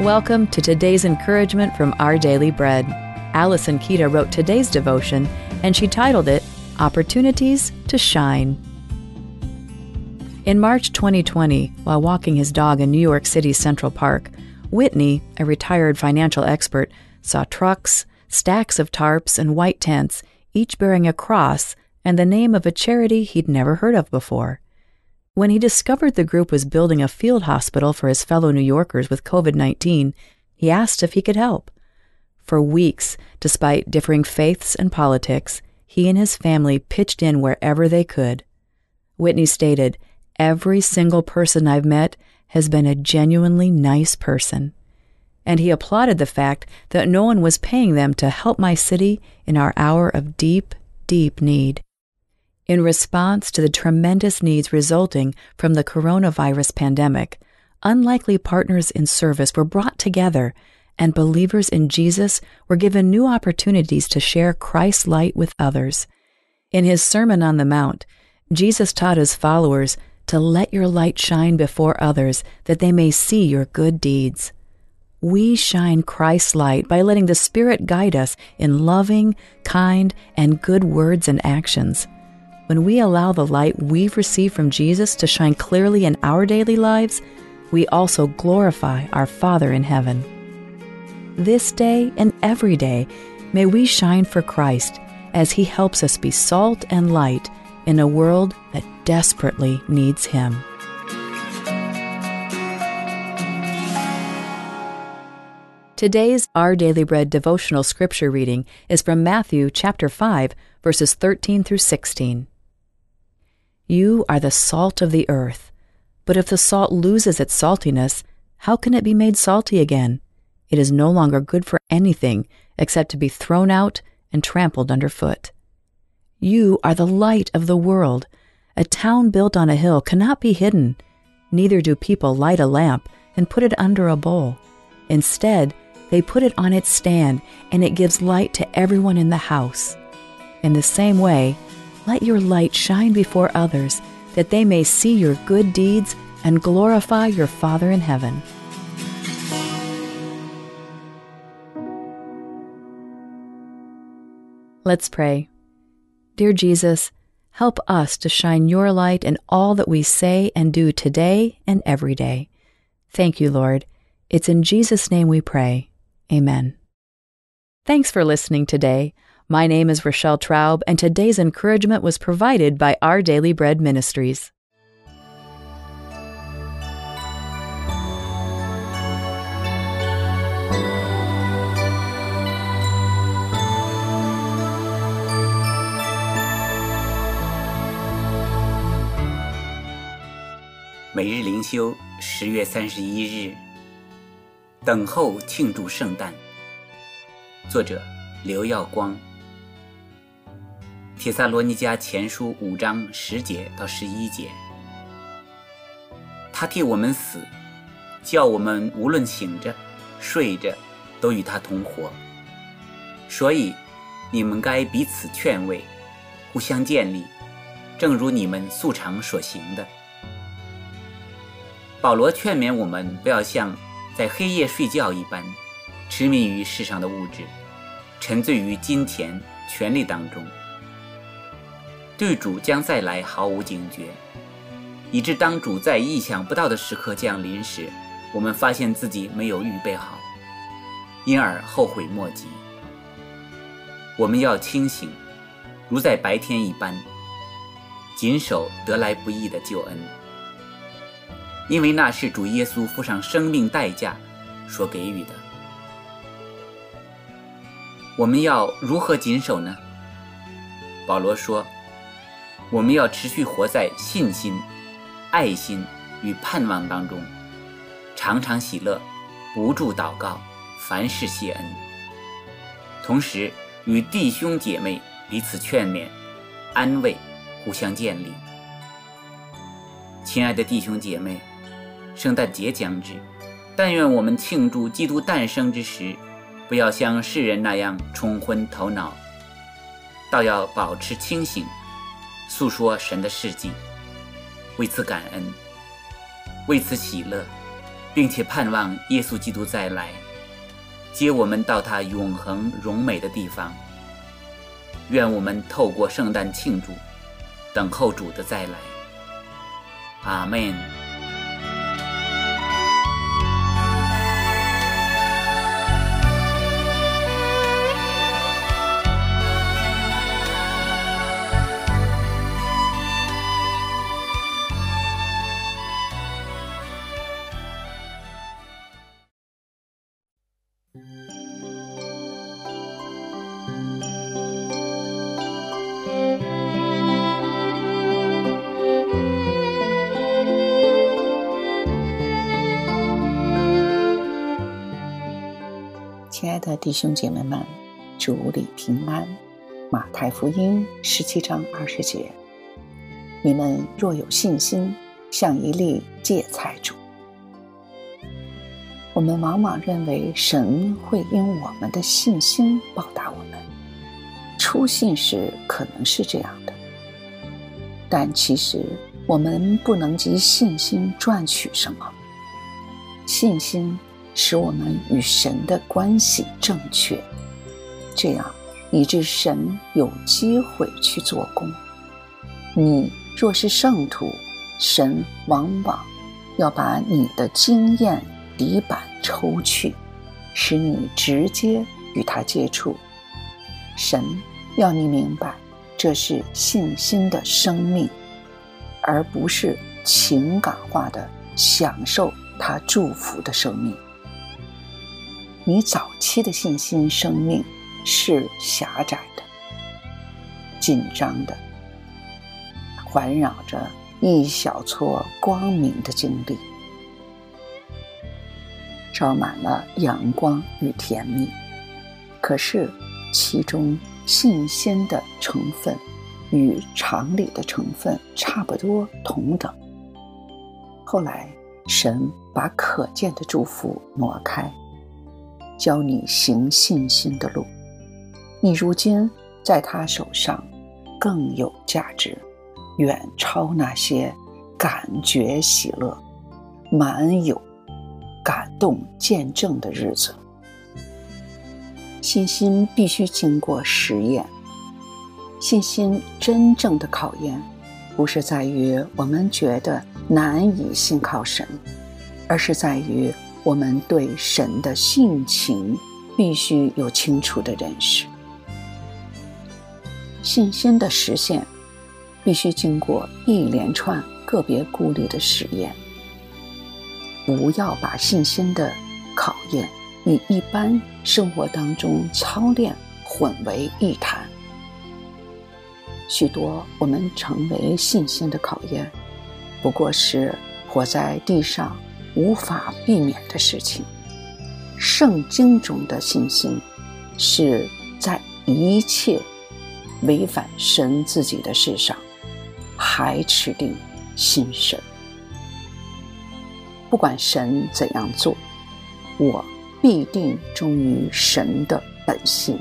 Welcome to today's encouragement from Our Daily Bread. Allison Kita wrote today's devotion, and she titled it Opportunities to Shine. In March 2020, while walking his dog in New York City's Central Park, Whitney, a retired financial expert, saw trucks, stacks of tarps, and white tents, each bearing a cross and the name of a charity he'd never heard of before. When he discovered the group was building a field hospital for his fellow New Yorkers with COVID 19, he asked if he could help. For weeks, despite differing faiths and politics, he and his family pitched in wherever they could. Whitney stated, Every single person I've met has been a genuinely nice person. And he applauded the fact that no one was paying them to help my city in our hour of deep, deep need in response to the tremendous needs resulting from the coronavirus pandemic, unlikely partners in service were brought together, and believers in Jesus were given new opportunities to share Christ's light with others. In his Sermon on the Mount, Jesus taught his followers to let your light shine before others that they may see your good deeds. We shine Christ's light by letting the Spirit guide us in loving, kind, and good words and actions. When we allow the light we've received from Jesus to shine clearly in our daily lives, we also glorify our Father in heaven. This day and every day, may we shine for Christ as He helps us be salt and light in a world that desperately needs Him. Today's Our Daily Bread devotional scripture reading is from Matthew chapter 5 verses 13 through 16. You are the salt of the earth. But if the salt loses its saltiness, how can it be made salty again? It is no longer good for anything except to be thrown out and trampled underfoot. You are the light of the world. A town built on a hill cannot be hidden. Neither do people light a lamp and put it under a bowl. Instead, they put it on its stand, and it gives light to everyone in the house. In the same way, let your light shine before others, that they may see your good deeds and glorify your Father in heaven. Let's pray. Dear Jesus, help us to shine your light in all that we say and do today and every day. Thank you, Lord. It's in Jesus' name we pray. Amen. Thanks for listening today. My name is Rochelle Traub, and today's encouragement was provided by Our Daily Bread Ministries. 每日灵修，十月三十一日，等候庆祝圣诞。作者：刘耀光。 帖萨罗尼迦前书五章十节到十一节，他替我们死，叫我们无论醒着、睡着，都与他同活。所以，你们该彼此劝慰，互相建立，正如你们素常所行的。保罗劝勉我们不要像在黑夜睡觉一般，痴迷于世上的物质，沉醉于金钱、权力当中。对主将再来毫无警觉，以致当主在意想不到的时刻降临时，我们发现自己没有预备好，因而后悔莫及。我们要清醒，如在白天一般，谨守得来不易的救恩，因为那是主耶稣付上生命代价所给予的。我们要如何谨守呢？保罗说。我们要持续活在信心、爱心与盼望当中，常常喜乐，不住祷告，凡事谢恩。同时与弟兄姐妹彼此劝勉、安慰，互相建立。亲爱的弟兄姐妹，圣诞节将至，但愿我们庆祝基督诞生之时，不要像世人那样冲昏头脑，倒要保持清醒。诉说神的事迹，为此感恩，为此喜乐，并且盼望耶稣基督再来，接我们到他永恒荣美的地方。愿我们透过圣诞庆祝，等候主的再来。阿门。亲爱的弟兄姐妹们，主里平安。马太福音十七章二十节：你们若有信心，像一粒芥菜种。我们往往认为神会因我们的信心报答我们，初信时可能是这样的，但其实我们不能及信心赚取什么。信心。使我们与神的关系正确，这样以致神有机会去做工。你若是圣徒，神往往要把你的经验底板抽去，使你直接与他接触。神要你明白，这是信心的生命，而不是情感化的享受他祝福的生命。你早期的信心生命是狭窄的、紧张的，环绕着一小撮光明的经历，照满了阳光与甜蜜。可是，其中信心的成分与常理的成分差不多同等。后来，神把可见的祝福挪开。教你行信心的路，你如今在他手上更有价值，远超那些感觉喜乐、满有感动见证的日子。信心必须经过实验，信心真正的考验，不是在于我们觉得难以信靠神，而是在于。我们对神的性情必须有清楚的认识，信心的实现必须经过一连串个别顾虑的实验。不要把信心的考验与一般生活当中操练混为一谈。许多我们成为信心的考验，不过是活在地上。无法避免的事情。圣经中的信心，是在一切违反神自己的事上，还持定信神。不管神怎样做，我必定忠于神的本性。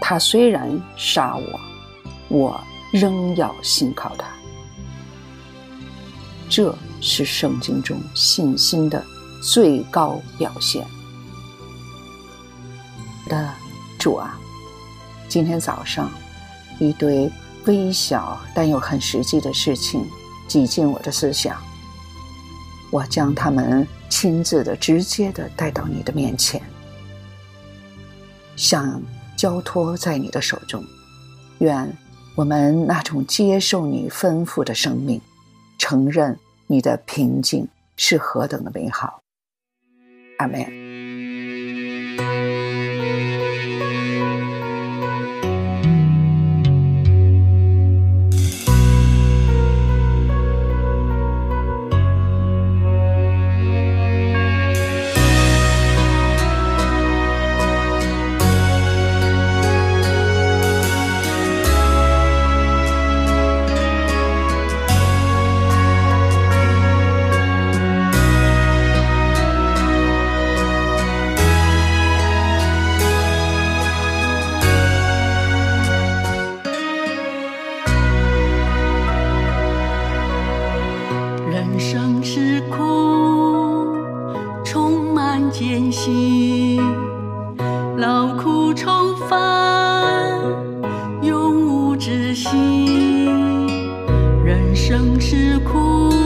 他虽然杀我，我仍要信靠他。这。是圣经中信心的最高表现。的主啊，今天早上，一堆微小但又很实际的事情挤进我的思想，我将他们亲自的、直接的带到你的面前，想交托在你的手中。愿我们那种接受你吩咐的生命，承认。你的平静是何等的美好，阿门。人生是苦。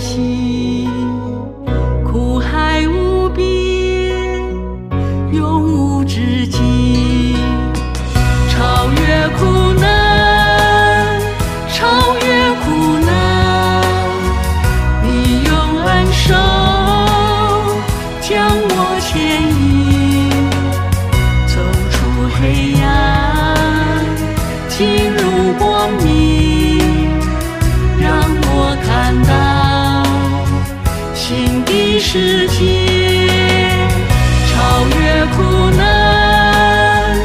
珍苦海无边，永无止境，超越苦难，超越苦难。你用恩手将我牵引。走出黑。世界，超越苦难，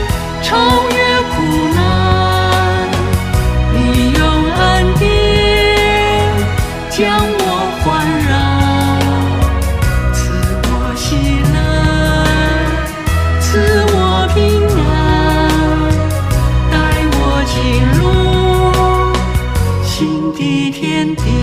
超越苦难，你用恩典将我环绕，赐我喜乐，赐我平安，带我进入新的天地。